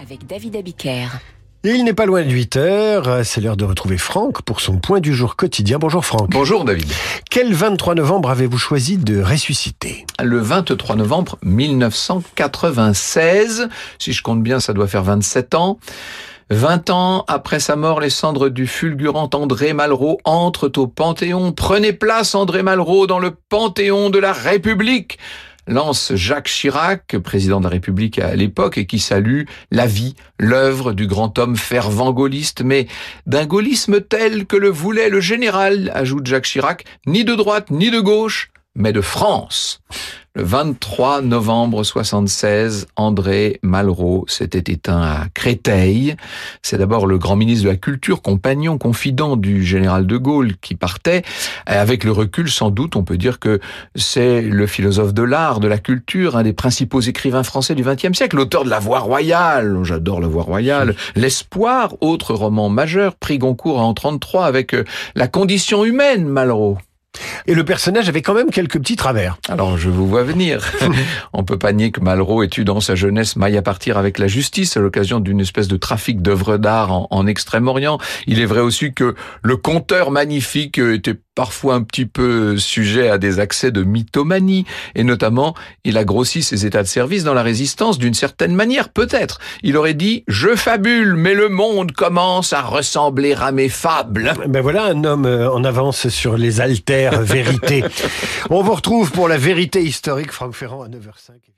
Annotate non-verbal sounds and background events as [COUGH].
avec David Abiker. Et il n'est pas loin de 8 heures, c'est l'heure de retrouver Franck pour son point du jour quotidien. Bonjour Franck. Bonjour David. Quel 23 novembre avez-vous choisi de ressusciter? Le 23 novembre 1996, si je compte bien ça doit faire 27 ans. 20 ans après sa mort, les cendres du fulgurant André Malraux entrent au Panthéon. Prenez place André Malraux dans le Panthéon de la République lance Jacques Chirac, président de la République à l'époque, et qui salue la vie, l'œuvre du grand homme fervent gaulliste, mais d'un gaullisme tel que le voulait le général, ajoute Jacques Chirac, ni de droite ni de gauche, mais de France. Le 23 novembre 76, André Malraux s'était éteint à Créteil. C'est d'abord le grand ministre de la Culture, compagnon, confident du général de Gaulle qui partait. Avec le recul, sans doute, on peut dire que c'est le philosophe de l'art, de la culture, un des principaux écrivains français du XXe siècle, l'auteur de La Voix royale. J'adore La Voix royale. L'Espoir, autre roman majeur, prix Goncourt en 33 avec euh, La condition humaine, Malraux. Et le personnage avait quand même quelques petits travers. Alors, je vous vois venir. [LAUGHS] On peut pas nier que Malraux ait eu dans sa jeunesse maille à partir avec la justice à l'occasion d'une espèce de trafic d'œuvres d'art en, en Extrême-Orient. Il est vrai aussi que le conteur magnifique était parfois un petit peu sujet à des accès de mythomanie, et notamment, il a grossi ses états de service dans la résistance d'une certaine manière, peut-être. Il aurait dit « Je fabule, mais le monde commence à ressembler à mes fables ». Ben voilà un homme euh, en avance sur les altères vérités. [LAUGHS] On vous retrouve pour la vérité historique, Franck Ferrand, à 9h05.